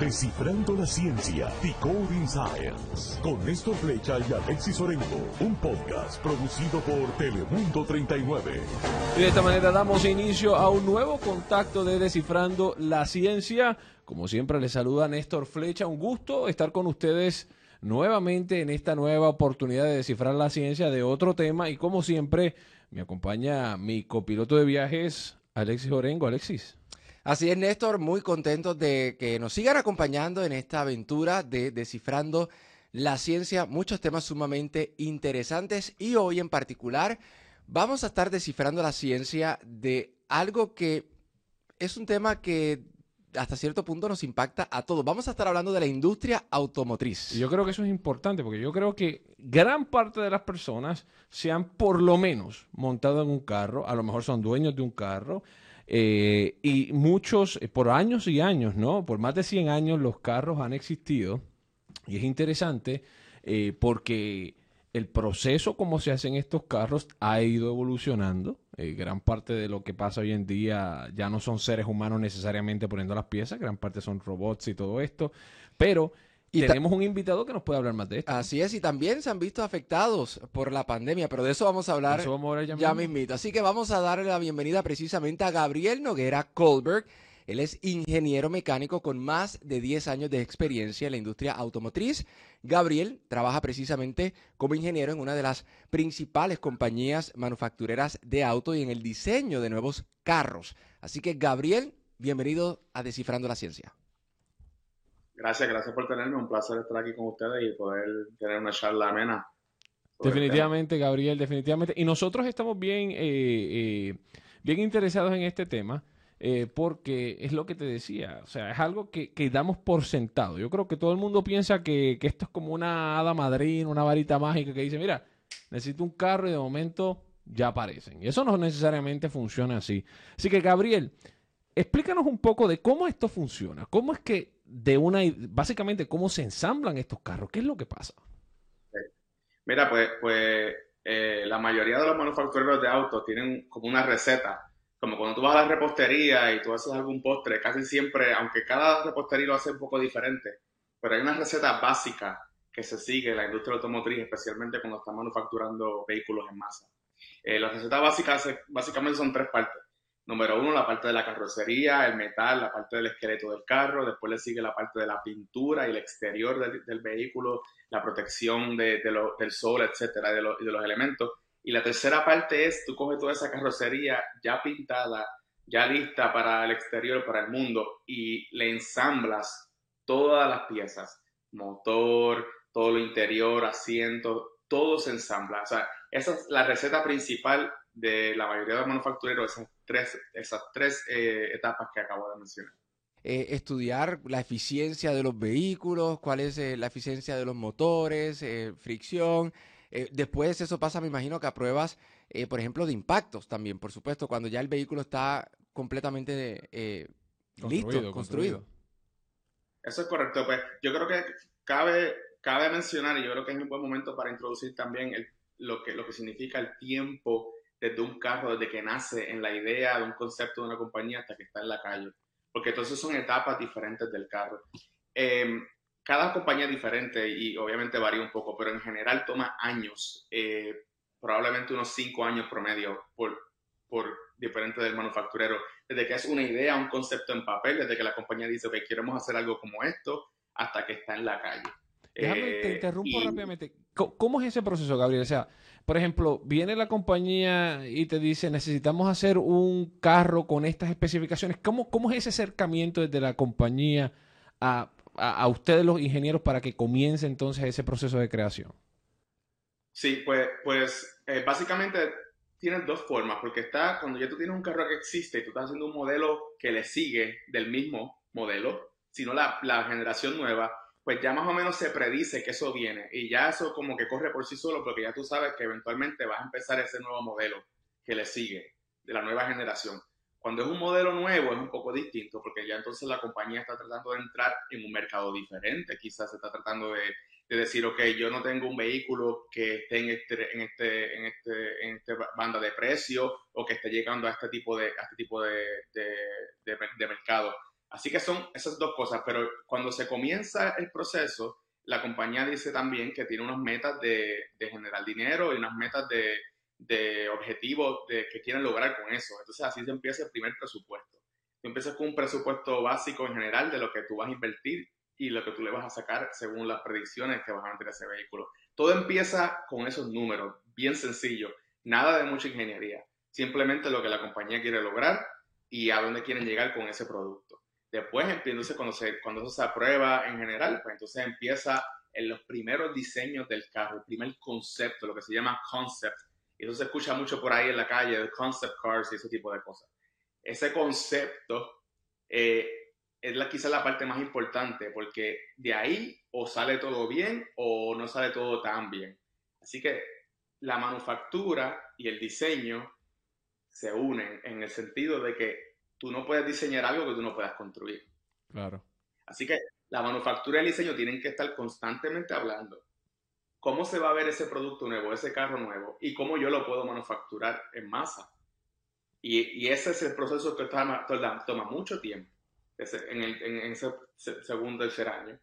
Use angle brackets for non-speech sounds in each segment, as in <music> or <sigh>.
Descifrando la ciencia, Decoding Science, con Néstor Flecha y Alexis Orengo, un podcast producido por Telemundo 39. Y de esta manera damos inicio a un nuevo contacto de Descifrando la ciencia. Como siempre les saluda Néstor Flecha, un gusto estar con ustedes nuevamente en esta nueva oportunidad de descifrar la ciencia de otro tema y como siempre me acompaña mi copiloto de viajes, Alexis Orengo. Alexis. Así es, Néstor, muy contentos de que nos sigan acompañando en esta aventura de descifrando la ciencia, muchos temas sumamente interesantes y hoy en particular vamos a estar descifrando la ciencia de algo que es un tema que hasta cierto punto nos impacta a todos. Vamos a estar hablando de la industria automotriz. Yo creo que eso es importante porque yo creo que gran parte de las personas se han por lo menos montado en un carro, a lo mejor son dueños de un carro, eh, y muchos, eh, por años y años, ¿no? Por más de 100 años los carros han existido. Y es interesante eh, porque el proceso como se hacen estos carros ha ido evolucionando. gran parte de lo que pasa hoy en día ya no son seres humanos necesariamente poniendo las piezas, gran parte son robots y todo esto. Pero y tenemos un invitado que nos puede hablar más de esto. Así es, y también se han visto afectados por la pandemia, pero de eso vamos a hablar ya, mismito. Así que vamos a darle la bienvenida precisamente a Gabriel Noguera Kohlberg. Él es ingeniero mecánico con más de 10 años de experiencia en la industria automotriz. Gabriel trabaja precisamente como ingeniero en una de las principales compañías manufactureras de auto y en el diseño de nuevos carros. Así que Gabriel, bienvenido a Descifrando la Ciencia. Gracias, gracias por tenerme. Un placer estar aquí con ustedes y poder tener una charla amena. Definitivamente, Gabriel, definitivamente. Y nosotros estamos bien, eh, eh, bien interesados en este tema. Eh, porque es lo que te decía, o sea, es algo que, que, damos por sentado. Yo creo que todo el mundo piensa que, que, esto es como una hada madrina, una varita mágica que dice, mira, necesito un carro y de momento ya aparecen. Y eso no necesariamente funciona así. Así que, Gabriel, explícanos un poco de cómo esto funciona. ¿Cómo es que de una, básicamente, cómo se ensamblan estos carros. ¿Qué es lo que pasa? Mira, pues, pues eh, la mayoría de los manufactureros de autos tienen como una receta. Como cuando tú vas a la repostería y tú haces algún postre, casi siempre, aunque cada repostería lo hace un poco diferente, pero hay una receta básica que se sigue en la industria automotriz, especialmente cuando están manufacturando vehículos en masa. Eh, recetas básicas básicamente son tres partes número uno, la parte de la carrocería, el metal, la parte del esqueleto del carro, después le sigue la parte de la pintura y el exterior del, vehículo, la protección de, del sol, etcétera, de, de, los elementos. Y la tercera parte es, tú coges toda esa carrocería ya pintada, ya lista para el exterior, para el mundo, y le ensamblas todas las piezas, motor, todo lo interior, asiento, todo se ensambla. O sea, esa es la receta principal de la mayoría de los manufactureros, tres, esas tres eh, etapas que acabo de mencionar. Eh, estudiar la eficiencia de los vehículos, cuál es eh, la eficiencia de los motores, fricción. después eso pasa, me imagino, que a pruebas, por ejemplo, de impactos también, por supuesto, cuando ya el vehículo está completamente listo, construido. Eso es correcto. Pues yo creo que cabe, cabe mencionar, y yo creo que es un buen momento para introducir también lo, que, lo que significa el tiempo desde un carro, desde que nace en la idea de un concepto de una compañía hasta que está en la calle. Porque entonces son etapas diferentes del carro. Em, cada compañía es diferente y obviamente varía un poco, pero en general toma años, eh, probablemente unos cinco años promedio por, por diferente del manufacturero. Desde que es una idea, un concepto en papel, desde que la compañía dice, que queremos hacer algo como esto, hasta que está en la calle. Déjame, te eh, interrumpo rápidamente. ¿Cómo es ese proceso, Gabriel? O sea, por ejemplo, viene la compañía y te dice, necesitamos hacer un carro con estas especificaciones. ¿Cómo, cómo es ese acercamiento desde la compañía a, a, ustedes los ingenieros para que comience entonces ese proceso de creación? Sí, pues, pues eh, básicamente tienes dos formas, porque está cuando ya tú tienes un carro que existe y tú estás haciendo un modelo que le sigue del mismo modelo, sino la, la generación nueva, pues ya más o menos se predice que eso viene. Y ya eso como que corre por sí solo porque ya tú sabes que eventualmente vas a empezar ese nuevo modelo que le sigue de la nueva generación. Cuando es un modelo nuevo es un poco distinto porque ya entonces la compañía está tratando de entrar en un mercado diferente, quizás se está tratando de, decir, ok, yo no tengo un vehículo que esté en este, en este, en este, en este banda de precio o que esté llegando a este tipo de, a este tipo de, de, de mercado Así que son esas dos cosas, pero cuando se comienza el proceso, la compañía dice también que tiene unas metas de, generar dinero y unas metas de, objetivos que quieren lograr con eso. Entonces así se empieza el primer presupuesto. Tú empiezas con un presupuesto básico en general de lo que tú vas a invertir y lo que tú le vas a sacar según las predicciones que vas a meter ese vehículo. Todo empieza con esos números, bien sencillo, nada de mucha ingeniería, simplemente lo que la compañía quiere lograr y a dónde quieren llegar con ese producto. Después, entonces, cuando, se, cuando eso se aprueba en general, pues entonces empieza en los primeros diseños del carro, el primer concepto, lo que se llama concept. Y eso se escucha mucho por ahí en la calle, concept cars y ese tipo de cosas. Ese concepto eh, es la, quizá la parte más importante, porque de ahí o sale todo bien o no sale todo tan bien. Así que la manufactura y el diseño se unen en el sentido de que tú no puedes diseñar algo que tú no puedas construir. Claro. Así que la manufactura y el diseño tienen que estar constantemente hablando. ¿Cómo se va a ver ese producto nuevo, ese carro nuevo? Y cómo yo lo puedo manufacturar en masa. Y, ese es el proceso que toma, toma mucho tiempo en, el, en, ese segundo, tercer año.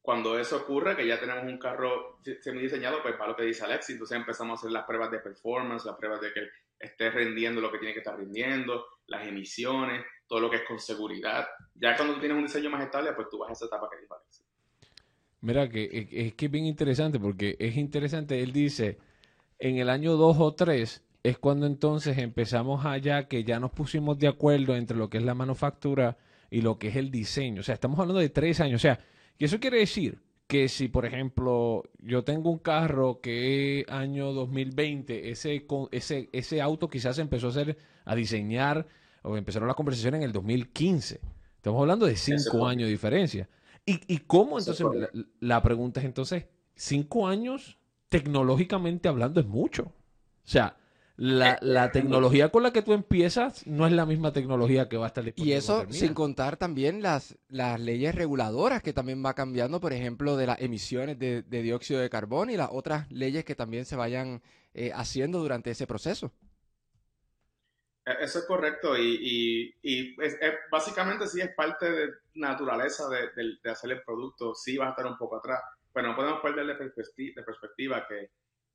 Cuando eso ocurre, que ya tenemos un carro semi diseñado, pues para lo que dice Alex, entonces empezamos a hacer las pruebas de performance, las pruebas de que esté rindiendo lo que tiene que estar rindiendo, las emisiones, todo lo que es con seguridad. Ya cuando tú tienes un diseño más estable, pues tú vas a esa etapa que dijo Alex. Mira, que es que es bien interesante, porque es interesante, él dice, en el año 2 o 3 es cuando entonces empezamos allá que ya nos pusimos de acuerdo entre lo que es la manufactura y lo que es el diseño. O sea, estamos hablando de tres años. O sea, y eso quiere decir que si, por ejemplo, yo tengo un carro que es año 2020, ese, ese, ese auto quizás empezó a hacer, a diseñar, o empezaron las conversaciones en el 2015. Estamos hablando de cinco años de diferencia. ¿Y, y cómo entonces, la, la, pregunta es entonces, cinco años tecnológicamente hablando es mucho. O sea, la, la, tecnología con la que tú empiezas no es la misma tecnología que va a estar disponible. Y eso sin contar también las, las leyes reguladoras que también va cambiando, por ejemplo, de las emisiones de, dióxido de carbono y las otras leyes que también se vayan eh, haciendo durante ese proceso. E, eso es correcto y, y, básicamente sí es parte de naturaleza de, de, hacer el producto, sí va a estar un poco atrás, pero no podemos perder de perspectiva, de perspectiva que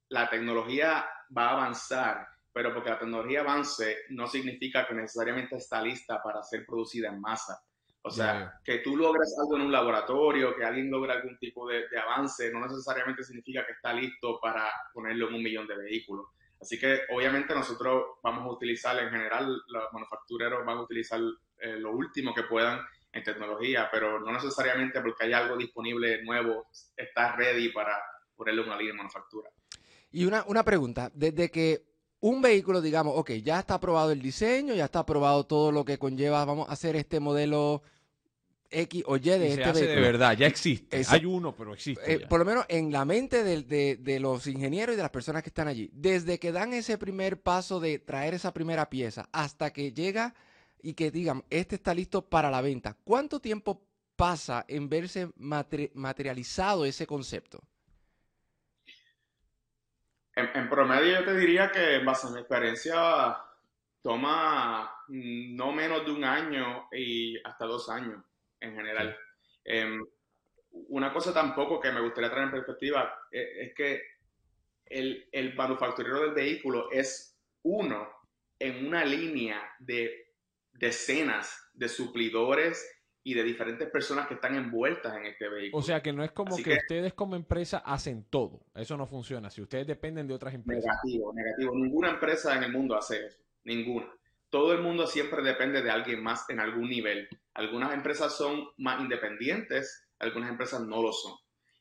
la tecnología va a avanzar, pero porque la tecnología avance no significa que necesariamente está lista para ser producida en masa. O sea, que tú logres algo en un laboratorio, que alguien logre algún tipo de, avance, no necesariamente significa que está listo para ponerlo en un millón de vehículos. Así que obviamente nosotros vamos a utilizar, en general, los manufactureros van a utilizar eh, lo último que puedan en tecnología, pero no necesariamente porque hay algo disponible nuevo, está ready para ponerle una línea de manufactura. Y una, una pregunta, desde que un vehículo, digamos, ok, ya está aprobado el diseño, ya está aprobado todo lo que conlleva, vamos a hacer este modelo X o Y de este hace vehículo. de verdad, ya existe. Hay uno, pero existe. Eh, por lo menos en la mente de, de, los ingenieros y de las personas que están allí. Desde que dan ese primer paso de traer esa primera pieza hasta que llega y que digan, este está listo para la venta, ¿cuánto tiempo pasa en verse materializado ese concepto? En, promedio yo te diría que en base a mi experiencia toma no menos de un año y hasta dos años en general. Em, una cosa tampoco que me gustaría traer en perspectiva es, es que el, el, manufacturero del vehículo es uno en una línea de decenas de suplidores y de diferentes personas que están envueltas en este vehículo. O sea que no es como que, ustedes como empresa hacen todo. Eso no funciona. Si ustedes dependen de otras empresas. Negativo, negativo. Ninguna empresa en el mundo hace eso. Ninguna. Todo el mundo siempre depende de alguien más en algún nivel. Algunas empresas son más independientes, algunas empresas no lo son.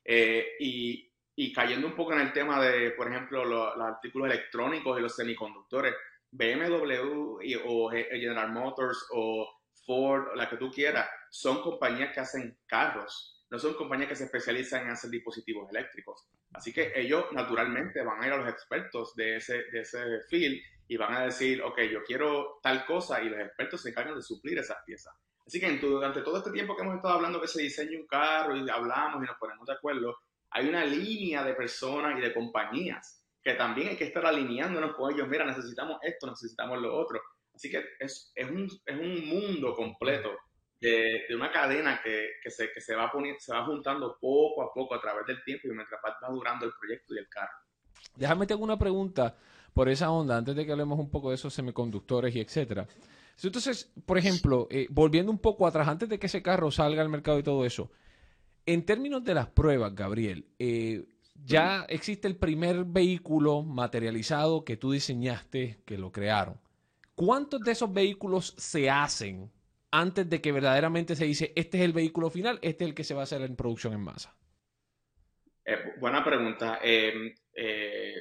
Eh, y, y, cayendo un poco en el tema de, por ejemplo, los artículos electrónicos y los semiconductores, BMW y, o General Motors o Ford, la que tú quieras, son compañías que hacen carros, no son compañías que se especializan en hacer dispositivos eléctricos. Así que ellos naturalmente van a ir a los expertos de ese, de ese field y van a decir, ok, yo quiero tal cosa y los expertos se encargan de suplir esas piezas. Así que durante todo este tiempo que hemos estado hablando que se diseña un carro y hablamos y nos ponemos de acuerdo, hay una línea de personas y de compañías que también hay que estar alineándonos con ellos. Mira, necesitamos esto, necesitamos lo otro. Así que es, es, un, es un mundo completo de, una cadena que, se, que se, va poniendo, se va juntando poco a poco a través del tiempo y mientras va durando el proyecto y el carro. Déjame tener una pregunta por esa onda, antes de que hablemos un poco de esos semiconductores y etcétera. Entonces, por ejemplo, eh, volviendo un poco atrás, antes de que ese carro salga al mercado y todo eso, en términos de las pruebas, Gabriel, eh, ya existe el primer vehículo materializado que tú diseñaste, que lo crearon. ¿Cuántos de esos vehículos se hacen antes de que verdaderamente se dice, este es el vehículo final, este es el que se va a hacer en producción en masa? Eh, buena pregunta. Em, eh,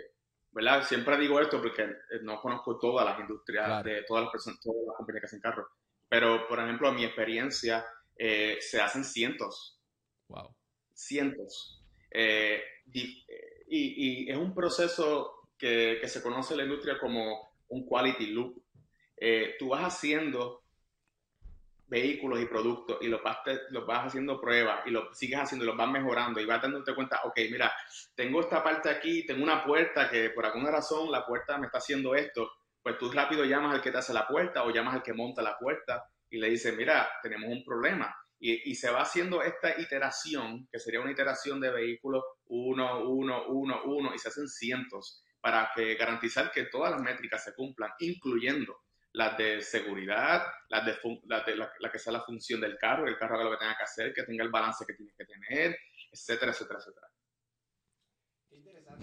¿verdad? Siempre digo esto porque eh, no conozco todas las industrias de todas las personas, todas las compañías que hacen carros. Pero, por ejemplo, a mi experiencia, se hacen cientos. Wow. Cientos. Y, y, es un proceso que, que, se conoce en la industria como un quality loop. Tú vas haciendo vehículos y productos y los vas, los vas haciendo pruebas y los sigues haciendo y los vas mejorando y vas dándote cuenta, ok, mira, tengo esta parte aquí, tengo una puerta que por alguna razón la puerta me está haciendo esto, pues tú rápido llamas al que te hace la puerta o llamas al que monta la puerta y le dices, mira, tenemos un problema. Y, y se va haciendo esta iteración, que sería una iteración de vehículos uno, uno, uno, uno, y se hacen cientos para garantizar que todas las métricas se cumplan, incluyendo las de seguridad, las de, la, que sea la función del carro, el carro haga lo que tenga que hacer, que tenga el balance que tiene que tener, etcétera, etcétera, etcétera.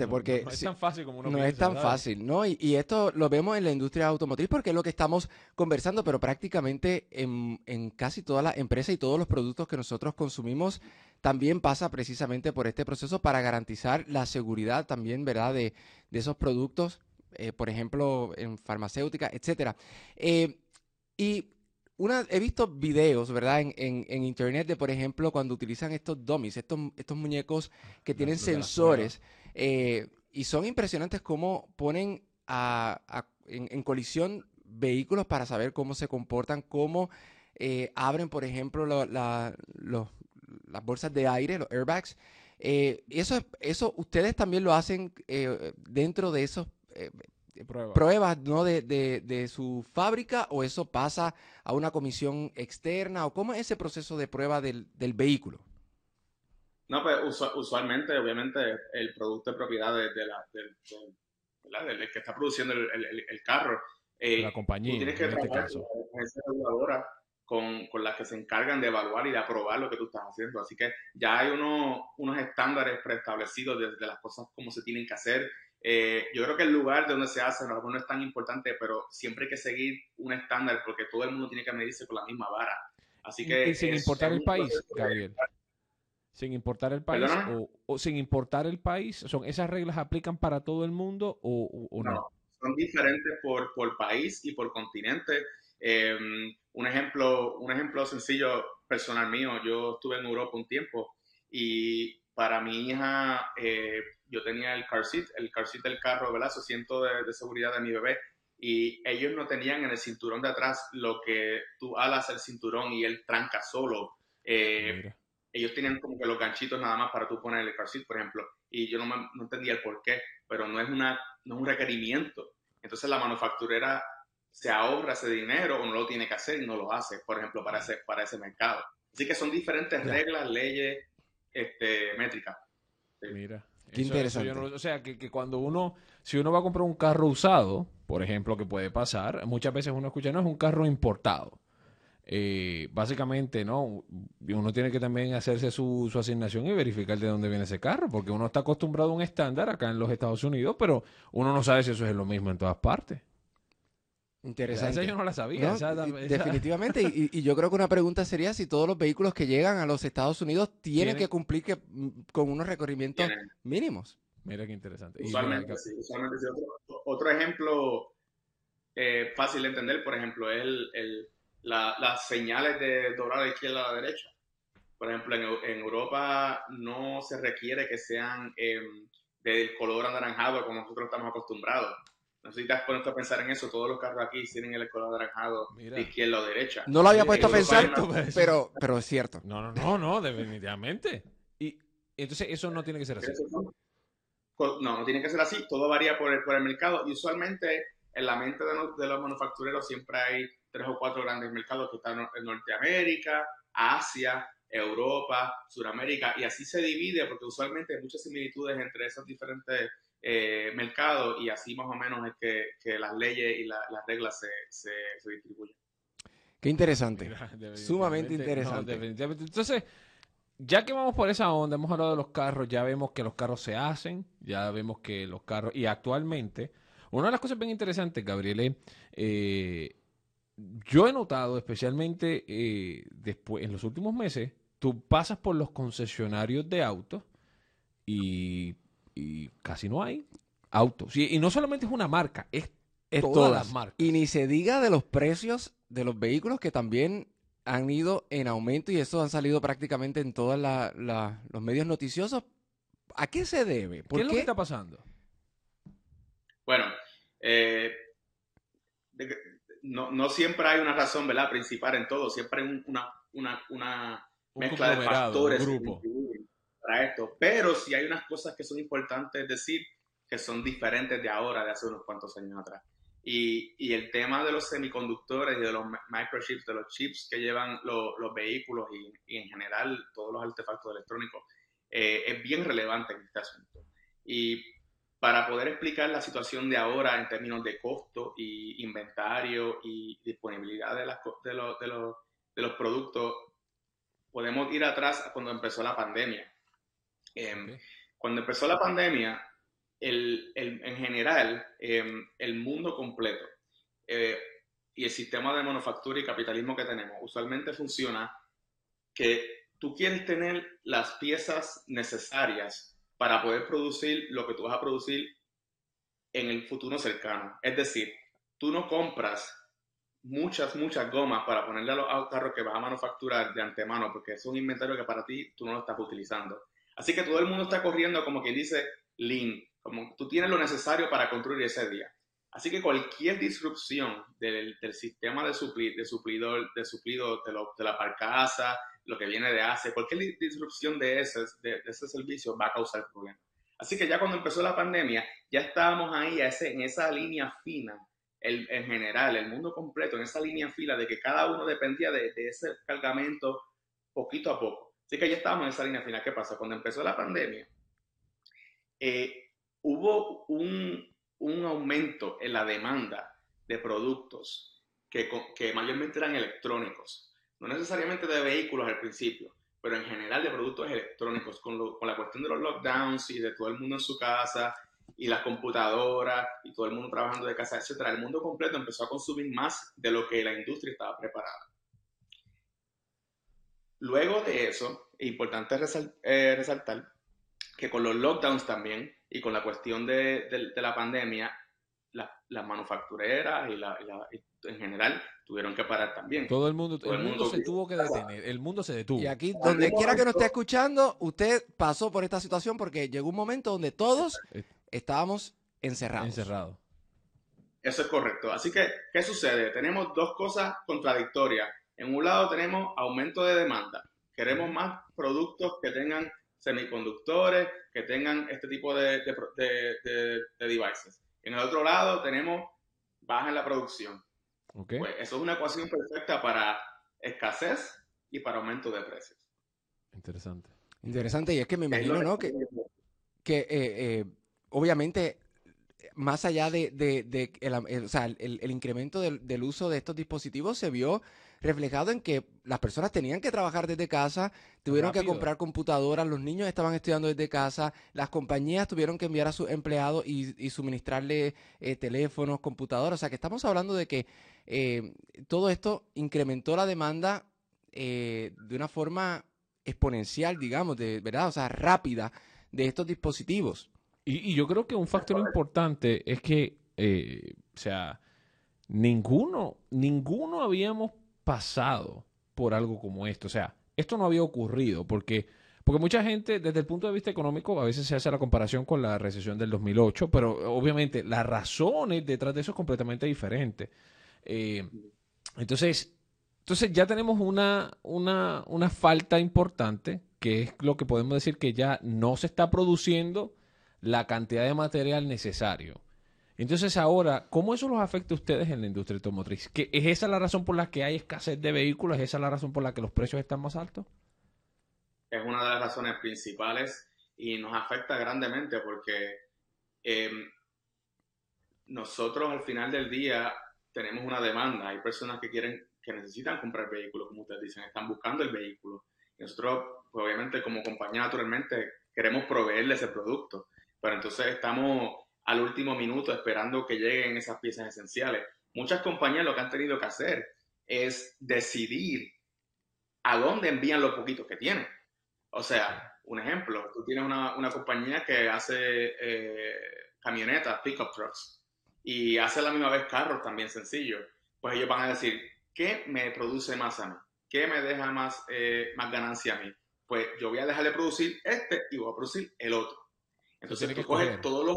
Porque no, es tan fácil como uno No es tan fácil, ¿no? Y, esto lo vemos en la industria automotriz porque es lo que estamos conversando, pero prácticamente en, en casi todas las empresas y todos los productos que nosotros consumimos también pasa precisamente por este proceso para garantizar la seguridad también, ¿verdad? De, de esos productos eh, por ejemplo, en farmacéutica, etcétera. Eh, y una, he visto videos, ¿verdad? En, en, internet de, por ejemplo, cuando utilizan estos dummies, estos, estos muñecos que tienen sensores, eh, y son impresionantes cómo ponen en, colisión vehículos para saber cómo se comportan, cómo abren, por ejemplo, las bolsas de aire, los airbags. eso, eso ustedes también lo hacen dentro de esos eh, pruebas, ¿no? De, de, su fábrica o eso pasa a una comisión externa o cómo es ese proceso de prueba del, del vehículo? No, pues usualmente, obviamente, el producto de propiedad de, la, del, que está produciendo el, el, carro. Eh, la compañía. tienes que este trabajar con esa reguladora con, con, las que se encargan de evaluar y de aprobar lo que tú estás haciendo. Así que ya hay uno, unos estándares preestablecidos de, de las cosas como se tienen que hacer eh, yo creo que el lugar donde se hace no, no es tan importante, pero siempre hay que seguir un estándar porque todo el mundo tiene que medirse con la misma vara. Así que y, sin importar el país, Gabriel. Sin importar el país o, sin importar el país, son esas reglas aplican para todo el mundo o, no? Son diferentes por, por país y por continente. Em, un ejemplo, un ejemplo sencillo personal mío. Yo estuve en Europa un tiempo y para mi hija eh, yo tenía el car seat, el car seat del carro, ¿verdad? Su asiento de, seguridad de mi bebé. Y ellos no tenían en el cinturón de atrás lo que tú alas el cinturón y él tranca solo. Eh, ellos tenían como que los ganchitos nada más para tú poner el car seat, por ejemplo. Y yo no, no entendía el por qué, pero no es, una, no es un requerimiento. Entonces la manufacturera se ahorra ese dinero o no lo tiene que hacer y no lo hace, por ejemplo, para ese, para ese mercado. Así que son diferentes reglas, leyes, este, métricas. Mira. Qué interesante. o sea, que, cuando uno, si uno va a comprar un carro usado, por ejemplo, que puede pasar, muchas veces uno escucha, no, es un carro importado. Eh, básicamente, ¿no? Uno tiene que también hacerse su, su, asignación y verificar de dónde viene ese carro, porque uno está acostumbrado a un estándar acá en los Estados Unidos, pero uno no sabe si eso es lo mismo en todas partes. Interesante. yo no la sabía. definitivamente. <laughs> y, yo creo que una pregunta sería si todos los vehículos que llegan a los Estados Unidos tienen, que cumplir que, mm, con unos recorrimientos mínimos. Mira qué interesante. Usualmente, sí, usualmente Otro, ejemplo eh, fácil de entender, por ejemplo, es el, las señales de doblar a la izquierda a la derecha. Por ejemplo, en, Europa no se requiere que sean em, del color anaranjado como nosotros estamos acostumbrados no sé si te has puesto a pensar en eso. Todos los carros aquí tienen el color anaranjado de izquierda o derecha. No lo había puesto a pensar, pero, pero es cierto. No, no, no, no, definitivamente. Y entonces eso no tiene que ser así. No, no tiene que ser así. Todo varía por el, por el mercado. Y usualmente en la mente de, los manufactureros siempre hay tres o cuatro grandes mercados que están en Norteamérica, Asia, Europa, Sudamérica, y así se divide porque usualmente hay muchas similitudes entre esos diferentes eh, mercados y así más o menos es que, las leyes y las reglas se, distribuyen. Qué interesante, <laughs> sumamente interesante. Entonces, ya que vamos por esa onda, hemos hablado de los carros, ya vemos que los carros se hacen, ya vemos que los carros, y actualmente, una de las cosas bien interesantes, Gabriele, eh, yo he notado, especialmente eh, después, en los últimos meses, tú pasas por los concesionarios de autos y, casi no hay autos. Y, no solamente es una marca, es, todas las marcas. Y ni se diga de los precios de los vehículos que también han ido en aumento y eso han salido prácticamente en todos los medios noticiosos. ¿A qué se debe? ¿Qué es lo que está pasando? Bueno, eh, no, siempre hay una razón ¿verdad? principal en todo, siempre hay una, una, mezcla de factores para esto. Pero si hay unas cosas que son importantes decir que son diferentes de ahora, de hace unos cuantos años atrás. Y, el tema de los semiconductores y de los microchips, de los chips que llevan los vehículos y, en general todos los artefactos electrónicos, eh, es bien relevante en este asunto. Y para poder explicar la situación de ahora en términos de costo y inventario y disponibilidad de, las, de, los, de, los, de los productos, podemos ir atrás a cuando empezó la pandemia. Em, cuando empezó la pandemia, el, en general, em, el mundo completo eh, y el sistema de manufactura y capitalismo que tenemos usualmente funciona que tú quieres tener las piezas necesarias para poder producir lo que tú vas a producir en el futuro cercano. Es decir, tú no compras muchas, muchas gomas para ponerle a los carros que vas a manufacturar de antemano, porque es un inventario que para ti tú no lo estás utilizando. Así que todo el mundo está corriendo como quien dice lean, como tú tienes lo necesario para construir ese día. Así que cualquier disrupción del, sistema de, de suplidor, de suplido de, de la barcaza, lo que viene de Asia, cualquier disrupción de ese, de, ese servicio va a causar problemas. Así que ya cuando empezó la pandemia, ya estábamos ahí en esa línea fina, en general, el mundo completo, en esa línea fila de que cada uno dependía de, ese cargamento poquito a poco. Así que ya estábamos en esa línea fina. ¿Qué pasa? Cuando empezó la pandemia, eh, hubo un, un, aumento en la demanda de productos que, que mayormente eran electrónicos no necesariamente de vehículos al principio, pero en general de productos electrónicos, con, la cuestión de los lockdowns y de todo el mundo en su casa y las computadoras y todo el mundo trabajando de casa, etcétera, el mundo completo empezó a consumir más de lo que la industria estaba preparada. Luego de eso, es importante eh, resaltar que con los lockdowns también y con la cuestión de, la pandemia, las manufactureras y, la, en general tuvieron que parar también. Todo el mundo, el, mundo, se tuvo que detener, el mundo se detuvo. Y aquí, donde quiera que nos esté escuchando, usted pasó por esta situación porque llegó un momento donde todos eh, estábamos encerrados. Encerrados. Eso es correcto. Así que, ¿qué sucede? Tenemos dos cosas contradictorias. En un lado tenemos aumento de demanda. Queremos más productos que tengan semiconductores, que tengan este tipo de, de, de devices. En el otro lado tenemos baja en la producción. Pues eso es una ecuación perfecta para escasez y para aumento de precios. Interesante. Interesante, y es que me imagino, ¿no? Que, que eh, eh, obviamente, más allá de, el, incremento del, uso de estos dispositivos se vio reflejado en que las personas tenían que trabajar desde casa, tuvieron que comprar computadoras, los niños estaban estudiando desde casa, las compañías tuvieron que enviar a sus empleados y, suministrarle eh, teléfonos, computadoras. O sea, que estamos hablando de que eh, todo esto incrementó la demanda eh, de una forma exponencial, digamos, de verdad, o sea, rápida de estos dispositivos. Y, y yo creo que un factor importante es que, o sea, ninguno, ninguno habíamos pasado por algo como esto. O sea, esto no había ocurrido porque, porque mucha gente, desde el punto de vista económico, a veces se hace la comparación con la recesión del 2008, pero obviamente las razones detrás de eso es completamente diferente. Eh, entonces, entonces ya tenemos una, una, una falta importante, que es lo que podemos decir que ya no se está produciendo la cantidad de material necesario. Entonces ahora, ¿cómo eso los afecta a ustedes en la industria automotriz? ¿Que ¿Es esa la razón por la que hay escasez de vehículos? ¿Es esa la razón por la que los precios están más altos? Es una de las razones principales y nos afecta grandemente porque em, nosotros al final del día tenemos una demanda. Hay personas que quieren, que necesitan comprar vehículos, como ustedes dicen, están buscando el vehículo. nosotros, pues, obviamente, como compañía, naturalmente, queremos proveerle ese producto. Pero entonces estamos al último minuto esperando que lleguen esas piezas esenciales. Muchas compañías lo que han tenido que hacer es decidir a dónde envían los poquitos que tienen. O sea, un ejemplo, tú tienes una, compañía que hace eh, camionetas, pickup trucks, y hace la misma vez carros también sencillos. Pues ellos van a decir, ¿qué me produce más a mí? ¿Qué me deja más, eh, más ganancia a mí? Pues yo voy a dejar de producir este y voy a producir el otro. Entonces tú coges todos los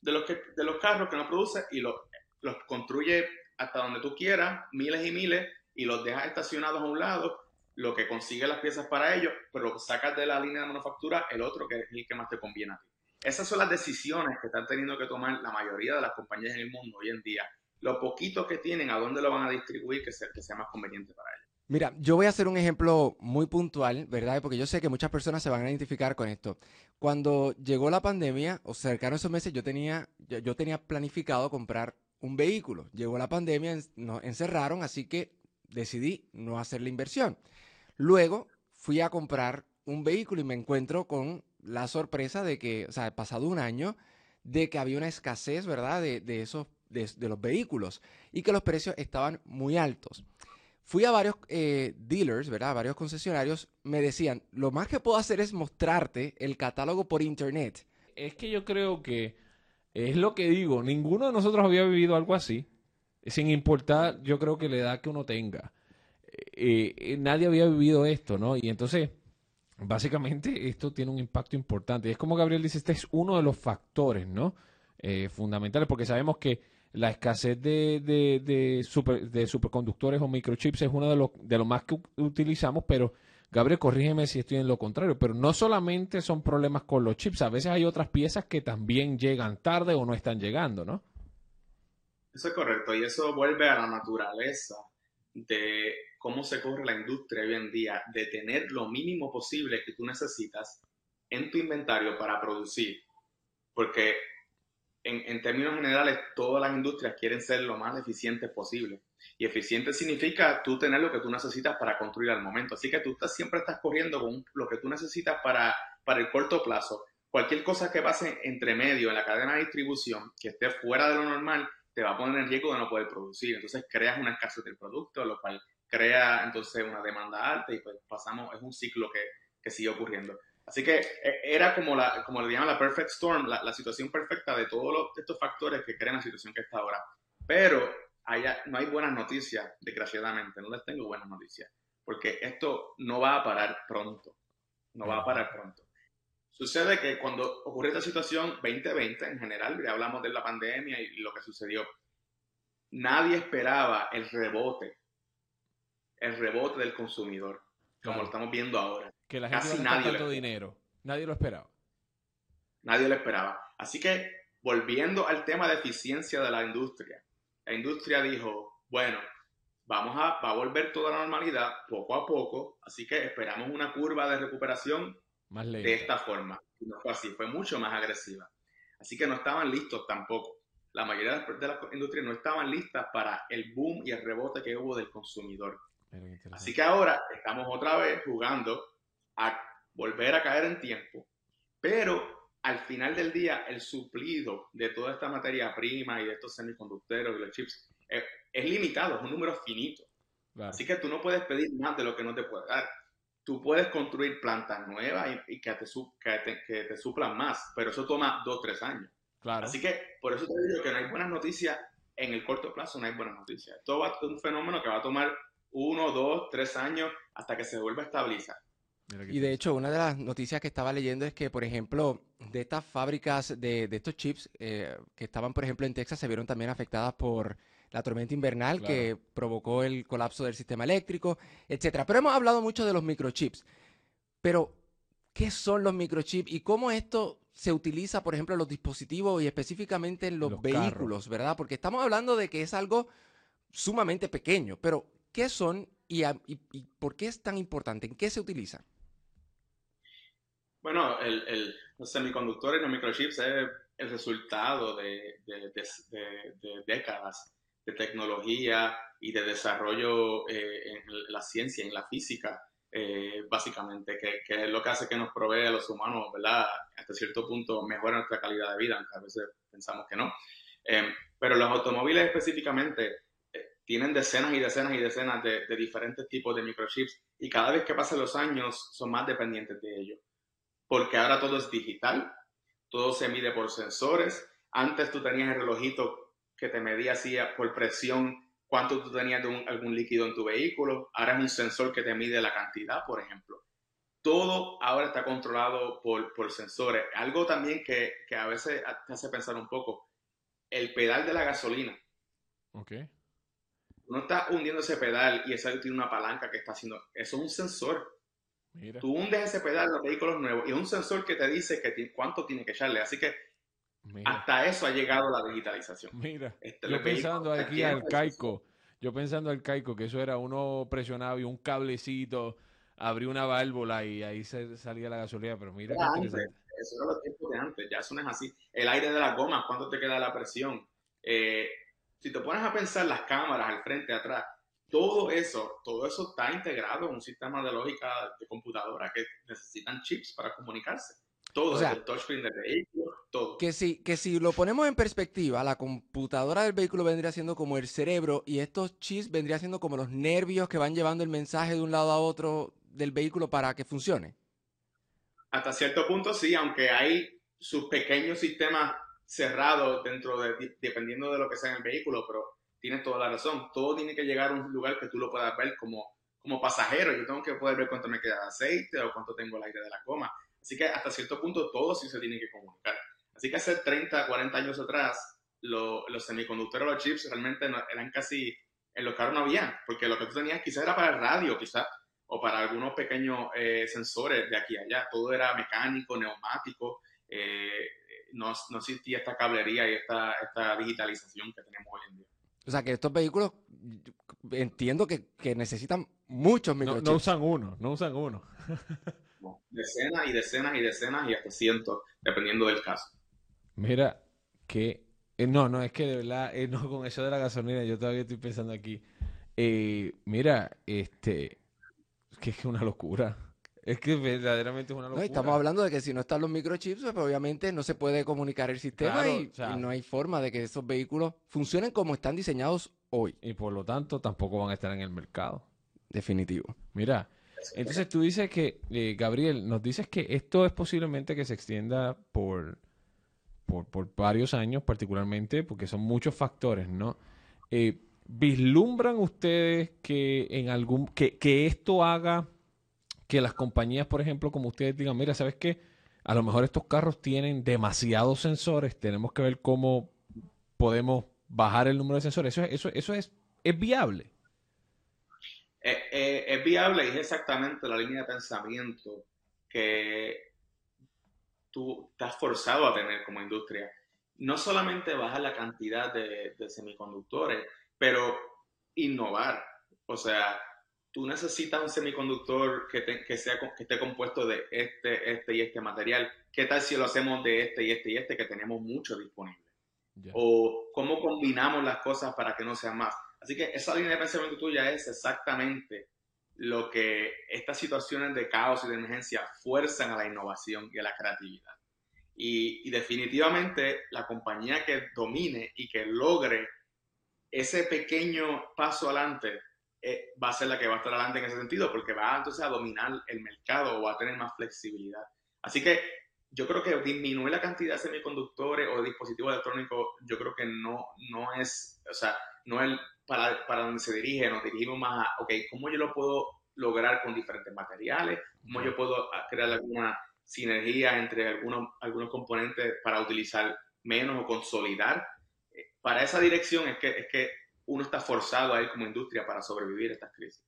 de los, que, de los carros que no produce y los, los construye hasta donde tú quieras, miles y miles, y los dejas estacionados a un lado, lo que consigue las piezas para ellos, pero sacas de la línea de manufactura el otro que es el que más te conviene a ti. Esas son las decisiones que están teniendo que tomar la mayoría de las compañías en el mundo hoy en día. Lo poquito que tienen, a dónde lo van a distribuir que sea, que sea más conveniente para ellos. Mira, yo voy a hacer un ejemplo muy puntual, ¿verdad? Porque yo sé que muchas personas se van a identificar con esto. Cuando llegó la pandemia, o cercano a esos meses, yo tenía, yo, tenía planificado comprar un vehículo. Llegó la pandemia, nos encerraron, así que decidí no hacer la inversión. Luego fui a comprar un vehículo y me encuentro con la sorpresa de que, o sea, pasado un año, de que había una escasez, ¿verdad? De, esos, de los vehículos y que los precios estaban muy altos. Fui a varios eh, dealers, ¿verdad? varios concesionarios, me decían, lo más que puedo hacer es mostrarte el catálogo por internet. Es que yo creo que es lo que digo, ninguno de nosotros había vivido algo así, sin importar, yo creo que la edad que uno tenga. Eh, eh, nadie había vivido esto, ¿no? Y entonces, básicamente, esto tiene un impacto importante. Es como Gabriel dice, este es uno de los factores, ¿no? fundamentales, porque sabemos que la escasez de, de, de, superconductores o microchips es uno de los, de los más que utilizamos, pero Gabriel, corrígeme si estoy en lo contrario, pero no solamente son problemas con los chips, a veces hay otras piezas que también llegan tarde o no están llegando, ¿no? Eso es correcto, y eso vuelve a la naturaleza de cómo se corre la industria hoy en día, de tener lo mínimo posible que tú necesitas en tu inventario para producir. Porque en, términos generales, todas las industrias quieren ser lo más eficientes posible. Y eficiente significa tú tener lo que tú necesitas para construir al momento. Así que tú siempre estás corriendo con lo que tú necesitas para, para el corto plazo. Cualquier cosa que pase entre medio en la cadena de distribución que esté fuera de lo normal, te va a poner en riesgo de no poder producir. Entonces creas una escasez del producto, lo cual crea entonces una demanda alta y pues pasamos, es un ciclo que, que sigue ocurriendo. Así que e, era como, la, como le llaman la perfect storm, la, situación perfecta de todos estos factores que crean la situación que está ahora. Pero no hay buenas noticias, desgraciadamente, no les tengo buenas noticias, porque esto no va a parar pronto, no va a parar pronto. Sucede que cuando ocurrió esta situación 2020 en general, ya hablamos de la pandemia y lo que sucedió, nadie esperaba el rebote, el rebote del consumidor, como lo estamos viendo ahora. Que la gente Casi nadie tanto dinero. Nadie lo esperaba. Nadie lo esperaba. Así que, volviendo al tema de eficiencia de la industria, la industria dijo, bueno, vamos a, va a volver toda la normalidad poco a poco, así que esperamos una curva de recuperación más de esta forma. Y no fue así, fue mucho más agresiva. Así que no estaban listos tampoco. La mayoría de las industrias no estaban listas para el boom y el rebote que hubo del consumidor. Así que ahora estamos otra vez jugando a volver a caer en tiempo, pero al final del día el suplido de toda esta materia prima y de estos semiconductores y los chips es, limitado, es un número finito. Así que tú no puedes pedir más de lo que no te puede dar. Tú puedes construir plantas nuevas y, que, te, que, te, suplan más, pero eso toma dos o tres años. Claro. Así que por eso te digo que no hay buenas noticias en el corto plazo, no hay buenas noticias. Esto va a ser un fenómeno que va a tomar uno, dos, tres años hasta que se vuelva a estabilizar. Y de hecho, una de las noticias que estaba leyendo es que, por ejemplo, de estas fábricas de, estos chips eh, que estaban, por ejemplo, en Texas, se vieron también afectadas por la tormenta invernal que provocó el colapso del sistema eléctrico, etcétera. Pero hemos hablado mucho de los microchips. Pero, ¿qué son los microchips y cómo esto se utiliza, por ejemplo, en los dispositivos y específicamente en los, vehículos, ¿verdad? Porque estamos hablando de que es algo sumamente pequeño, pero ¿qué son y, por qué es tan importante? ¿En qué se utiliza? Bueno, el, los semiconductores y los microchips es el resultado de, décadas de tecnología y de desarrollo eh, en la ciencia, en la física, eh, básicamente, que, es lo que hace que nos provee a los humanos, ¿verdad? Hasta cierto punto mejora nuestra calidad de vida, aunque a veces pensamos que no. Eh, pero los automóviles específicamente tienen decenas y decenas y decenas de, de, diferentes tipos de microchips y cada vez que pasan los años son más dependientes de ellos. Porque ahora todo es digital, todo se mide por sensores. Antes tú tenías el relojito que te medía así por presión cuánto tú tenías de algún líquido en tu vehículo. Ahora es un sensor que te mide la cantidad, por ejemplo. Todo ahora está controlado por, por sensores. Algo también que, que, a veces te hace pensar un poco. El pedal de la gasolina. Ok. No está hundiendo ese pedal y ese tiene una palanca que está haciendo. Eso es un sensor. Tú hundes ese pedal en los vehículos nuevos y un sensor que te dice que cuánto tiene que echarle. Así que hasta eso ha llegado la digitalización. Mira, este, yo pensando aquí al caico, yo pensando al caico que eso era uno presionado y un cablecito, abrió una válvula y ahí se salía la gasolina, pero mira eso era los tiempos de antes, ya eso no es así. El aire de las gomas, ¿cuánto te queda la presión? Eh, si te pones a pensar las cámaras al frente, atrás, todo eso, todo eso está integrado en un sistema de lógica de computadora que necesitan chips para comunicarse. Todo, el touchscreen del vehículo, todo. Que si, que si lo ponemos en perspectiva, la computadora del vehículo vendría siendo como el cerebro y estos chips vendrían siendo como los nervios que van llevando el mensaje de un lado a otro del vehículo para que funcione. Hasta cierto punto sí, aunque hay sus pequeños sistemas cerrados dentro de, dependiendo de lo que sea en el vehículo, pero tienes toda la razón. Todo tiene que llegar a un lugar que tú lo puedas ver como, como pasajero. Yo tengo que poder ver cuánto me queda de aceite o cuánto tengo el aire de la goma. Así que hasta cierto punto todo sí se tiene que comunicar. Así que hace 30, 40 años atrás, los semiconductores, los chips realmente eran casi, en los carros no había, porque lo que tú tenías quizás era para el radio, quizás, o para algunos pequeños eh, sensores de aquí a allá. Todo era mecánico, neumático. Eh, no, no, existía esta cablería y esta, esta digitalización que tenemos hoy en día. O sea, que estos vehículos entiendo que, necesitan muchos microchips. No, usan uno, no usan uno. <laughs> decenas y decenas y decenas y hasta cientos, dependiendo del caso. Mira, que... Eh, no, no, es que de verdad, eh, no, con eso de la gasolina, yo todavía estoy pensando aquí. Eh, mira, este... Que es una locura. Es que verdaderamente es una locura. estamos hablando de que si no están los microchips, pues obviamente no se puede comunicar el sistema y, no hay forma de que esos vehículos funcionen como están diseñados hoy. Y por lo tanto tampoco van a estar en el mercado. Definitivo. Mira, entonces tú dices que, eh, Gabriel, nos dices que esto es posiblemente que se extienda por, por, varios años particularmente, porque son muchos factores, ¿no? Eh, ¿Vislumbran ustedes que en algún que, que esto haga que las compañías, por ejemplo, como ustedes digan, mira, ¿sabes qué? A lo mejor estos carros tienen demasiados sensores, tenemos que ver cómo podemos bajar el número de sensores. Eso, eso, eso es, es viable. Eh, eh, es viable y es exactamente la línea de pensamiento que tú estás forzado a tener como industria. No solamente bajar la cantidad de, de semiconductores, pero innovar. O sea, tú necesitas un semiconductor que, que, sea, que esté compuesto de este, este y este material. ¿Qué tal si lo hacemos de este y este y este que tenemos mucho disponible? O cómo combinamos las cosas para que no sean más. Así que esa línea de pensamiento tuya es exactamente lo que estas situaciones de caos y de emergencia fuerzan a la innovación y a la creatividad. Y, y definitivamente la compañía que domine y que logre ese pequeño paso adelante eh, va a ser la que va a estar adelante en ese sentido, porque va entonces a dominar el mercado o va a tener más flexibilidad. Así que yo creo que disminuir la cantidad de semiconductores o dispositivos electrónicos, yo creo que no, no es, o sea, no es para, para donde se dirige, nos dirigimos más a, ok, ¿cómo yo lo puedo lograr con diferentes materiales? ¿Cómo yo puedo crear alguna sinergia entre algunos, algunos componentes para utilizar menos o consolidar? Eh, para esa dirección es que, es que uno está forzado a ir como industria para sobrevivir a estas crisis.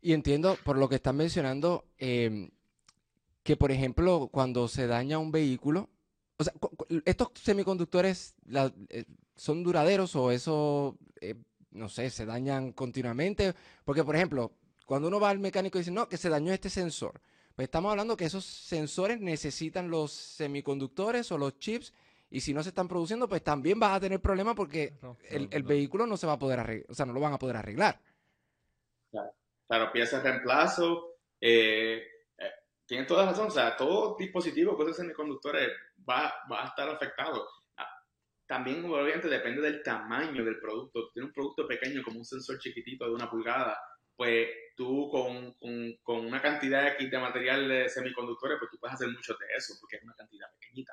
Y entiendo, por lo que están mencionando, em, que por ejemplo, cuando se daña un vehículo, o sea, ¿estos semiconductores eh, son duraderos o eso, eh, no sé, se dañan continuamente? Porque, por ejemplo, cuando uno va al mecánico y dice, no, que se dañó este sensor. Pues estamos hablando que esos sensores necesitan los semiconductores o los chips y si no se están produciendo, pues también vas a tener problemas porque el, vehículo no se va a poder arreglar, o sea, no lo van a poder arreglar. Claro, claro piezas de reemplazo, eh, eh, tienen toda razón, o sea, todo dispositivo con esos semiconductores va, va a estar afectado. Ah, también, obviamente, depende del tamaño del producto. Si tienes un producto pequeño como un sensor chiquitito de una pulgada, pues tú con, con, con una cantidad de material de semiconductores, pues tú puedes hacer mucho de eso, porque es una cantidad pequeñita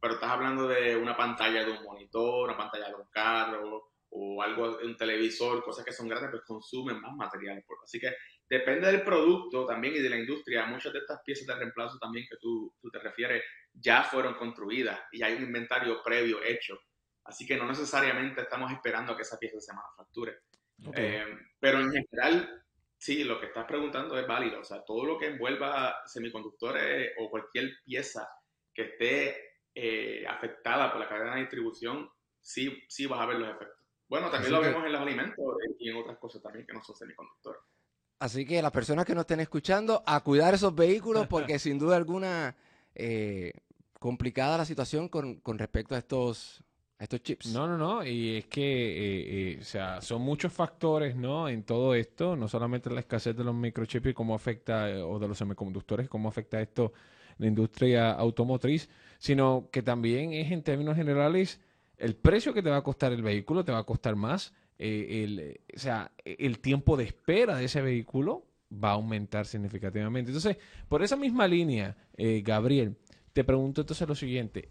pero estás hablando de una pantalla de un monitor, una pantalla de un carro o algo, un televisor, cosas que son grandes, pues consumen más materiales. Así que depende del producto también y de la industria. Muchas de estas piezas de reemplazo también que tú, tú te refieres ya fueron construidas y hay un inventario previo hecho. Así que no necesariamente estamos esperando a que esa pieza se manufacture. Eh, pero en general, sí, lo que estás preguntando es válido. O sea, todo lo que envuelva semiconductores o cualquier pieza que esté eh, afectada por la cadena de distribución, sí, sí vas a ver los efectos. Bueno, también lo vemos en los alimentos y en otras cosas también que no son semiconductores. Así que las personas que nos estén escuchando, a cuidar esos vehículos <laughs> porque sin duda alguna eh, complicada la situación con, con, respecto a estos, a estos chips. No, no, no, y es que eh, o sea, son muchos factores ¿no? en todo esto, no solamente la escasez de los microchips y cómo afecta, o de los semiconductores, cómo afecta esto la industria automotriz, sino que también es en términos generales el precio que te va a costar el vehículo, te va a costar más, eh, el, o sea, el tiempo de espera de ese vehículo va a aumentar significativamente. Entonces, por esa misma línea, eh, Gabriel, te pregunto entonces lo siguiente,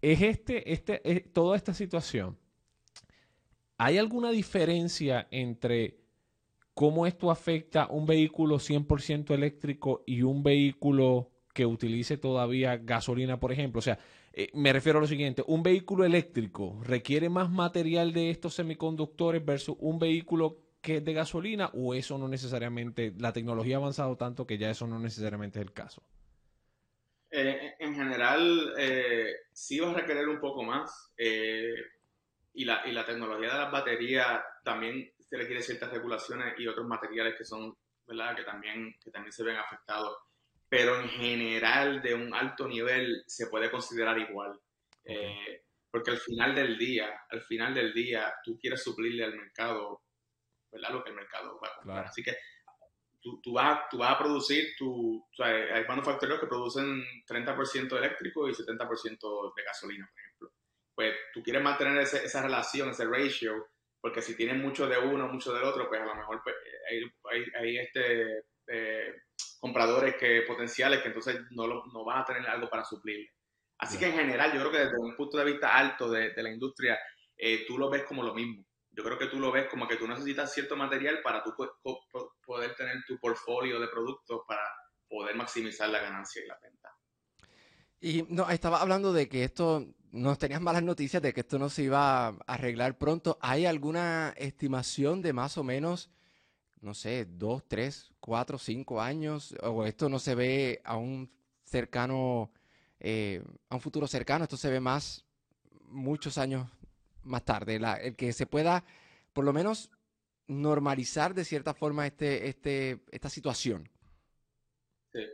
¿es este, este, es, toda esta situación, ¿hay alguna diferencia entre cómo esto afecta un vehículo 100% eléctrico y un vehículo que utilice todavía gasolina, por ejemplo. O sea, eh, me refiero a lo siguiente, un vehículo eléctrico requiere más material de estos semiconductores versus un vehículo que es de gasolina o eso no necesariamente, la tecnología ha avanzado tanto que ya eso no necesariamente es el caso. Eh, en general, eh, sí va a requerir un poco más y, la, y la tecnología de las baterías también se requiere ciertas regulaciones y otros materiales que son, ¿verdad? Que también, que también se ven afectados pero en general de un alto nivel se puede considerar igual. Eh, porque al final del día, al final del día, tú quieres suplirle al mercado, ¿verdad? Lo que el mercado va a comprar. Así que tú, tú, vas, tú vas a producir, tu, o sea, hay manufactureros que producen 30% eléctrico y 70% de gasolina, por ejemplo. Pues tú quieres mantener esa relación, ese ratio, porque si tienes mucho de uno, mucho del otro, pues a lo mejor pues, hay, hay, este... Eh, compradores que potenciales que entonces no, lo, no vas a tener algo para suplirle. Así que en general yo creo que desde un punto de vista alto de, la industria, eh, tú lo ves como lo mismo. Yo creo que tú lo ves como que tú necesitas cierto material para tú tener tu portfolio de productos para poder maximizar la ganancia y la venta. Y no, estaba hablando de que esto, nos tenías malas noticias de que esto no se iba a arreglar pronto. ¿Hay alguna estimación de más o menos no sé, dos, tres, cuatro, cinco años, o esto no se ve a un cercano, eh, a un futuro cercano, esto se ve más muchos años más tarde, el que se pueda por lo menos normalizar de cierta forma este, este, esta situación. Sí.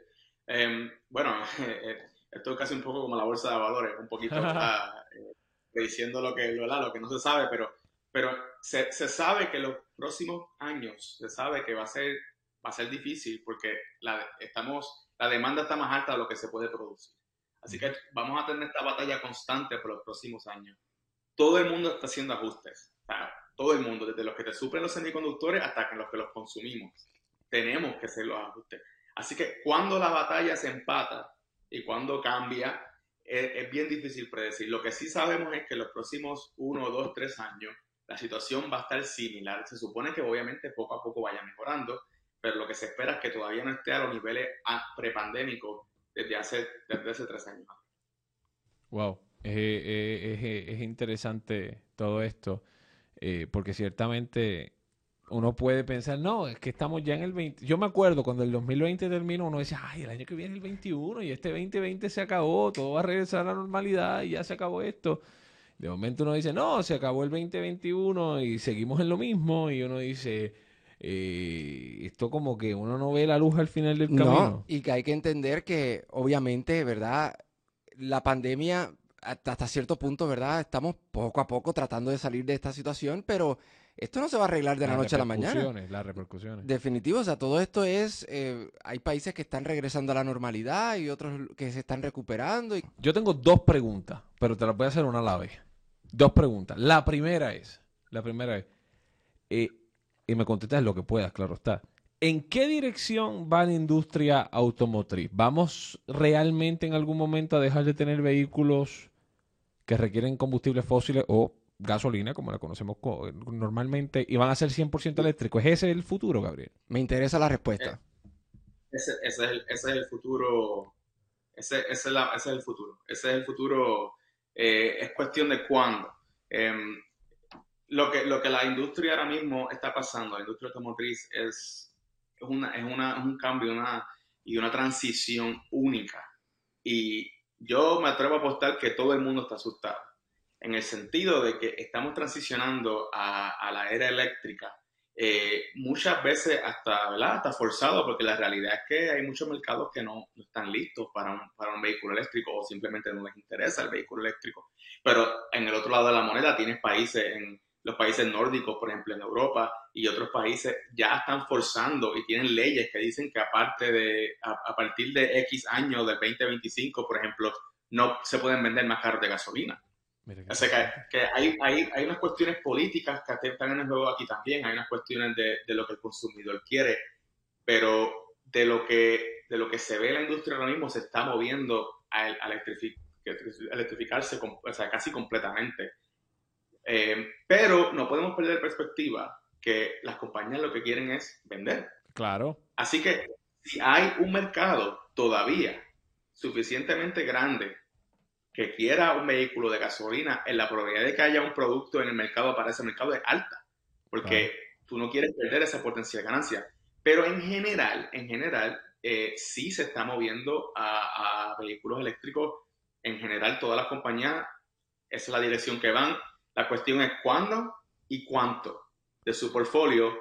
Em, bueno, <laughs> esto es casi un poco como la bolsa de valores, un poquito <laughs> eh, diciendo lo que, lo que no se sabe, pero pero se, se, sabe que los próximos años, se sabe que va a ser, va a ser difícil porque la, estamos, la demanda está más alta de lo que se puede producir. Así que vamos a tener esta batalla constante por los próximos años. Todo el mundo está haciendo ajustes. Todo el mundo, desde los que te suplen los semiconductores hasta los que los consumimos. Tenemos que hacer los ajustes. Así que cuando la batalla se empata y cuando cambia, es, es bien difícil predecir. Lo que sí sabemos es que los próximos uno, dos, tres años la situación va a estar similar. Se supone que obviamente poco a poco vaya mejorando, pero lo que se espera es que todavía no esté a los niveles prepandémicos desde hace, desde hace tres años. Wow, es, interesante todo esto, eh, porque ciertamente uno puede pensar, no, es que estamos ya en el 20. Yo me acuerdo cuando el 2020 terminó, uno decía, ay, el año que viene el 21 y este 2020 se acabó, todo va a regresar a la normalidad y ya se acabó esto. De momento uno dice, no, se acabó el 2021 y seguimos en lo mismo. Y uno dice, eh, esto como que uno no ve la luz al final del camino. No, y que hay que entender que obviamente, ¿verdad? La pandemia, hasta cierto punto, ¿verdad? Estamos poco a poco tratando de salir de esta situación, pero esto no se va a arreglar de la noche a la mañana. Las repercusiones. Definitivo, o sea, todo esto es, eh, hay países que están regresando a la normalidad y otros que se están recuperando. Yo tengo dos preguntas, pero te las voy a hacer una a la vez. Dos preguntas. La primera es, la primera es, eh, y me contestas lo que puedas, claro está. ¿En qué dirección va la industria automotriz? ¿Vamos realmente en algún momento a dejar de tener vehículos que requieren combustibles fósiles o gasolina, como la conocemos normalmente, y van a ser 100% eléctricos. ¿Es ese el futuro, Gabriel? Me interesa la respuesta. Eh, ese, es, el, futuro. Ese, es el futuro. Ese es el futuro. Eh, es cuestión de cuándo. Em, lo, que, lo que la industria ahora mismo está pasando, la industria automotriz, es, es, una, es un cambio una, y una transición única. Y yo me atrevo a apostar que todo el mundo está asustado en el sentido de que estamos transicionando a, la era eléctrica, eh, muchas veces hasta, ¿verdad? hasta forzado, porque la realidad es que hay muchos mercados que no, están listos para un, para un, vehículo eléctrico o simplemente no les interesa el vehículo eléctrico. Pero en el otro lado de la moneda tienes países, en los países nórdicos, por ejemplo, en Europa y otros países ya están forzando y tienen leyes que dicen que aparte de, a, a partir de X años, del 2025, por ejemplo, no se pueden vender más carros de gasolina. O sea, que, hay, hay, hay, unas cuestiones políticas que están en el juego aquí también, hay unas cuestiones de, de, lo que el consumidor quiere, pero de lo, que, de lo que se ve en la industria ahora mismo se está moviendo a, electrificarse o sea, casi completamente. Eh, pero no podemos perder perspectiva que las compañías lo que quieren es vender. Claro. Así que si hay un mercado todavía suficientemente grande que quiera un vehículo de gasolina, en la probabilidad de que haya un producto en el mercado para ese mercado es alta, porque tú no quieres perder esa potencial ganancia. Pero en general, en general, eh, sí se está moviendo a, vehículos eléctricos. En general, todas las compañías, esa es la dirección que van. La cuestión es cuándo y cuánto de su portfolio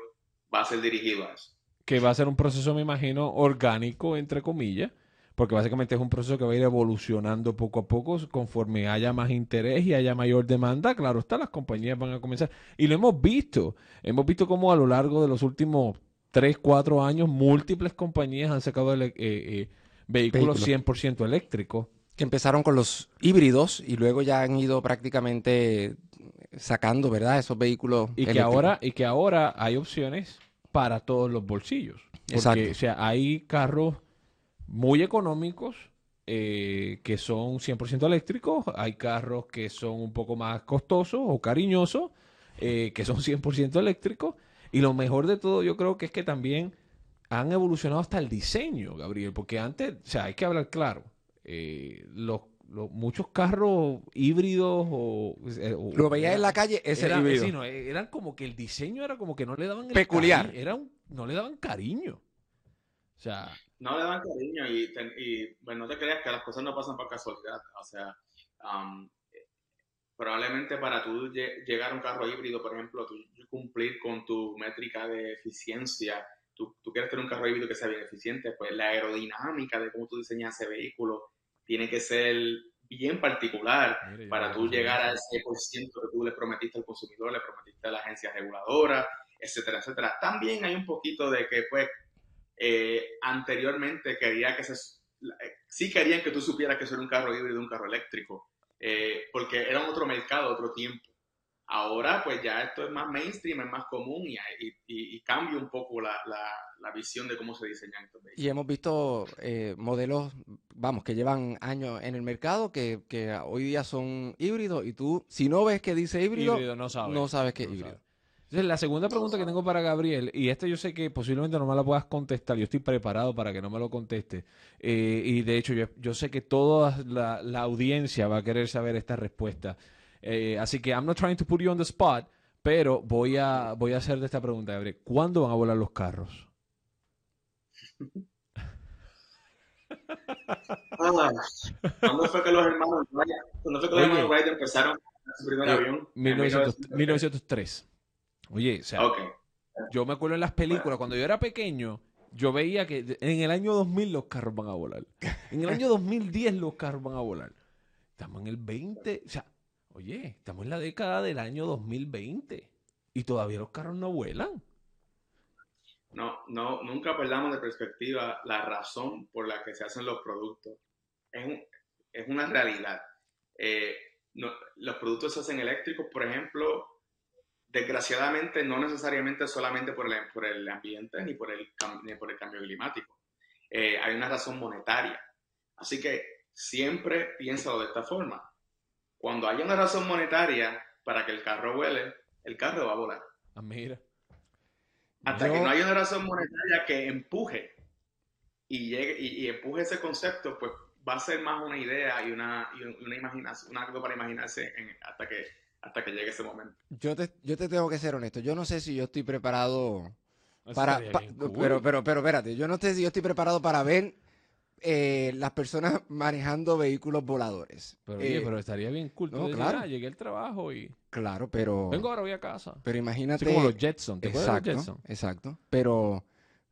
va a ser dirigido a eso. Que va a ser un proceso, me imagino, orgánico, entre comillas, porque básicamente es un proceso que va a ir evolucionando poco a poco conforme haya más interés y haya mayor demanda. Claro está, las compañías van a comenzar. Y lo hemos visto. Hemos visto cómo a lo largo de los últimos 3, 4 años múltiples compañías han sacado eh, eh, vehículos 100% eléctricos. Que empezaron con los híbridos y luego ya han ido prácticamente sacando, ¿verdad? Esos vehículos. Y que, ahora, y que ahora hay opciones para todos los bolsillos. Porque, o sea, hay carros muy económicos eh, que son 100% eléctricos, hay carros que son un poco más costosos o cariñosos eh, que son 100% eléctricos y lo mejor de todo yo creo que es que también han evolucionado hasta el diseño, Gabriel, porque antes, o sea, hay que hablar claro, eh, los muchos carros híbridos o, lo veía en la calle ese era, híbrido. eran como que el diseño era como que no le daban peculiar era no le daban cariño o sea no le dan cariño y, y bueno, no te creas que las cosas no pasan por casualidad. O sea, um, probablemente para tú llegar a un carro híbrido, por ejemplo, tú cumplir con tu métrica de eficiencia, tú, tú, quieres tener un carro híbrido que sea bien eficiente, pues la aerodinámica de cómo tú diseñas ese vehículo tiene que ser bien particular para tú llegar a ese por ciento que tú le prometiste al consumidor, le prometiste a la agencia reguladora, etcétera, etcétera. También hay un poquito de que, pues, eh, anteriormente quería que se, eh, sí querían que tú supieras que eso era un carro híbrido, un carro eléctrico, eh, porque era otro mercado, otro tiempo. Ahora, pues ya esto es más mainstream, es más común y, y, cambia un poco la, la, visión de cómo se diseñan estos vehículos. Y hemos visto modelos, vamos, que llevan años en el mercado, que, que, hoy día son híbridos y tú, si no ves que dice híbrido, no, sabes. que es híbrido. Entonces, la segunda pregunta que tengo para Gabriel, y esta yo sé que posiblemente no me la puedas contestar, yo estoy preparado para que no me lo conteste, eh, y de hecho yo, sé que toda la, audiencia va a querer saber esta respuesta. Eh, así que I'm not trying to put you on the spot, Pero voy a, voy a hacerte esta pregunta, Gabriel. ¿Cuándo van a volar los carros? Ah, ¿Cuándo fue que los hermanos ¿cuándo fue que los hermanos Wright empezaron a su primer avión? 1903. Oye, o sea, yo me acuerdo en las películas, cuando yo era pequeño, yo veía que en el año 2000 los carros van a volar. En el año 2010 los carros van a volar. Estamos en el 20, o sea, oye, estamos en la década del año 2020 y todavía los carros no vuelan. No, no, nunca perdamos de perspectiva la razón por la que se hacen los productos. Es, una realidad. Eh, los productos se hacen eléctricos, por ejemplo, desgraciadamente no necesariamente solamente por el, por el ambiente ni por el, cambio climático. Eh, hay una razón monetaria. Así que siempre piénsalo de esta forma. Cuando haya una razón monetaria para que el carro vuele, el carro va a volar. Ah, mira. Hasta que no haya una razón monetaria que empuje y, llegue, y, empuje ese concepto, pues va a ser más una idea y una, una imaginación, algo para imaginarse hasta, que, hasta que llegue ese momento. Yo te, yo te tengo que ser honesto. Yo no sé si yo estoy preparado para... pero, pero, pero espérate, yo no sé si yo estoy preparado para ver eh, las personas <laughs> manejando vehículos voladores. Pero, oye, eh, pero estaría bien cool. No, claro. Ah, llegué al trabajo y... Claro, pero... Vengo ahora, voy a casa. Pero imagínate... como los Jetson, ¿te exacto, los Jetson? Exacto, pero...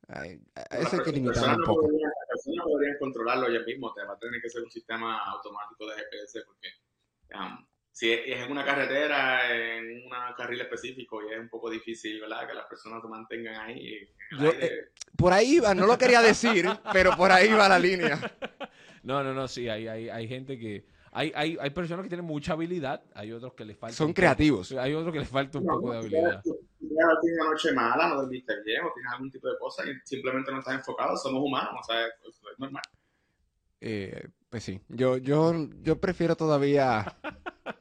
eso hay que limitarlo un poco. las personas podrían controlarlo ya mismo, te va a tener que ser un sistema automático de GPS porque um, si es en una carretera, en un carril específico, y es un poco difícil, ¿verdad? Que las personas se mantengan ahí. Eh, por ahí va, no lo quería decir, pero por ahí va la línea. <laughs> No, no, no, sí, hay, hay, hay gente que... Hay, hay, hay personas que tienen mucha habilidad, hay otros que les falta... Son creativos. hay otros que les falta un poco de habilidad. Ya tienes una noche mala, no dormiste bien, o tienes algún tipo de cosa y simplemente no estás enfocado, somos humanos, o sea, es normal. Eh, pues sí, yo, yo, yo prefiero todavía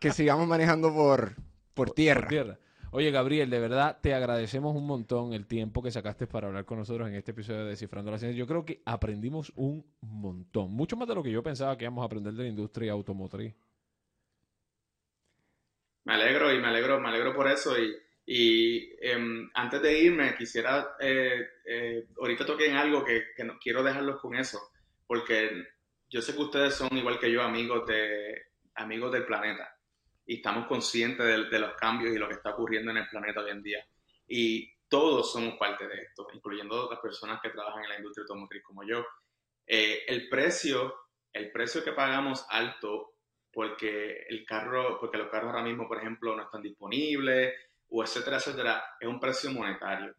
que sigamos manejando por, por tierra. tierra. Oye, Gabriel, de verdad te agradecemos un montón el tiempo que sacaste para hablar con nosotros en este episodio de Descifrando la Ciencia. Yo creo que aprendimos un montón, mucho más de lo que yo pensaba que íbamos a aprender de la industria automotriz. Me alegro y me alegro, me alegro por eso. Y, em, antes de irme, quisiera, eh, eh, ahorita toquen algo que, quiero dejarlos con eso, porque yo sé que ustedes son igual que yo amigos de amigos del planeta y estamos conscientes de, los cambios y lo que está ocurriendo en el planeta hoy en día. Y todos somos parte de esto, incluyendo las personas que trabajan en la industria automotriz como yo. Eh, el precio, el precio que pagamos alto porque el carro, porque los carros ahora mismo, por ejemplo, no están disponibles, o etcétera, etcétera, es un precio monetario.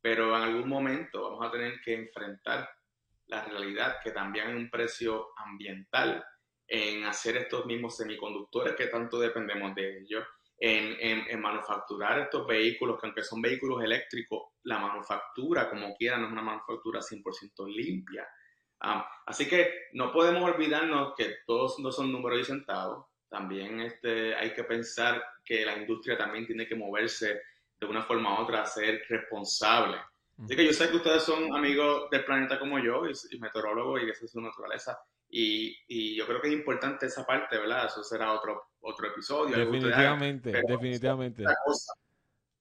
Pero en algún momento vamos a tener que enfrentar la realidad que también hay un precio ambiental en hacer estos mismos semiconductores que tanto dependemos de ellos, en, en, manufacturar estos vehículos, que aunque son vehículos eléctricos, la manufactura como quieran no es una manufactura 100% limpia. Ah, así que no podemos olvidarnos que todos no son números y centavos. También este, hay que pensar que la industria también tiene que moverse de una forma u otra a ser responsable. Así que yo sé que ustedes son amigos del planeta como yo y, y meteorólogos y es su naturaleza. Y, y, yo creo que es importante esa parte, ¿verdad? Eso será otro, otro episodio. Definitivamente, definitivamente. Otra, cosa,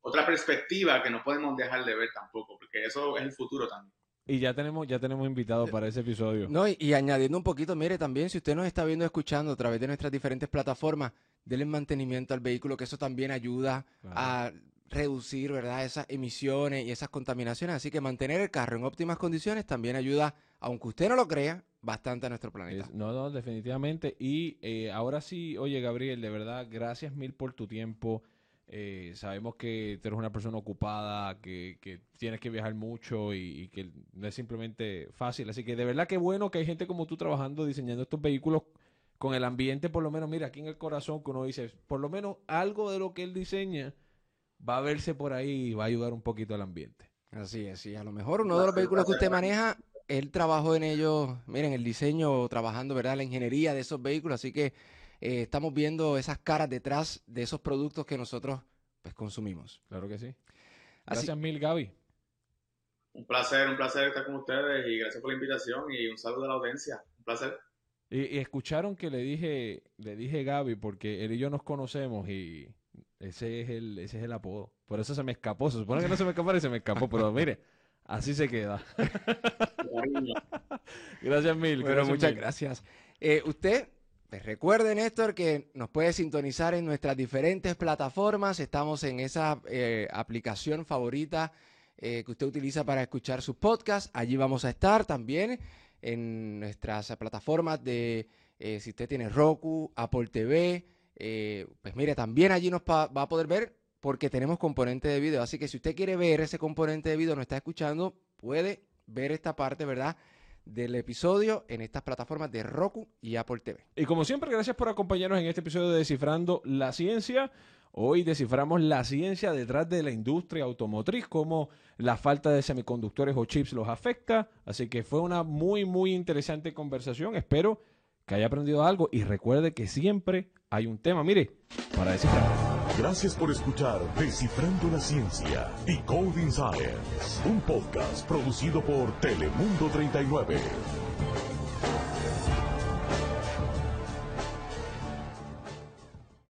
otra perspectiva que no podemos dejar de ver tampoco, porque eso es el futuro también. Y ya tenemos, ya tenemos invitados para ese episodio. No, y, añadiendo un poquito, mire, también si usted nos está viendo escuchando a través de nuestras diferentes plataformas, denle mantenimiento al vehículo, que eso también ayuda a reducir, ¿verdad? Esas emisiones y esas contaminaciones. Así que mantener el carro en óptimas condiciones también ayuda, aunque usted no lo crea, bastante a nuestro planeta. no, no, definitivamente. Y eh, ahora sí, oye Gabriel, de verdad, gracias mil por tu tiempo. Eh, sabemos que tú eres una persona ocupada, que, que tienes que viajar mucho y, que no es simplemente fácil. Así que de verdad que bueno que hay gente como tú trabajando, diseñando estos vehículos con el ambiente, por lo menos, mira, aquí en el corazón, que uno dice, por lo menos algo de lo que él diseña va a verse por ahí y va a ayudar un poquito al ambiente. Así es, sí. A lo mejor uno de los vehículos que usted maneja él trabajó en ellos, miren, el diseño, trabajando, ¿verdad? La ingeniería de esos vehículos, así que eh, estamos viendo esas caras detrás de esos productos que nosotros pues consumimos. Claro que sí. Gracias mil, Gaby. Un placer, un placer estar con ustedes y gracias por la invitación y un saludo a la audiencia. Un placer. Y, escucharon que le dije, le dije Gaby, porque él y yo nos conocemos y Ese es el, ese es el apodo. Por eso se me escapó. Se supone que no se me escapó y se me escapó, pero mire, así se queda. <laughs> gracias mil. Bueno, muchas gracias. Eh, usted, pues recuerde, Néstor, que nos puede sintonizar en nuestras diferentes plataformas. Estamos en esa eh, aplicación favorita eh, que usted utiliza para escuchar sus podcasts. Allí vamos a estar también en nuestras plataformas de, si usted tiene Roku, Apple TV, eh, pues mire, también allí nos va a poder ver porque tenemos componente de video. Así que si usted quiere ver ese componente de video, nos está escuchando, puede ver esta parte, ¿verdad? del episodio en estas plataformas de Roku y Apple TV. Y como siempre, gracias por acompañarnos en este episodio de Descifrando la Ciencia. Hoy desciframos la ciencia detrás de la industria automotriz, cómo la falta de semiconductores o chips los afecta. Así que fue una muy, muy interesante conversación. Espero que haya aprendido algo y recuerde que siempre hay un tema, mire, para descifrar. Gracias por escuchar Descifrando la Ciencia, Decoding Science, un podcast producido por Telemundo 39.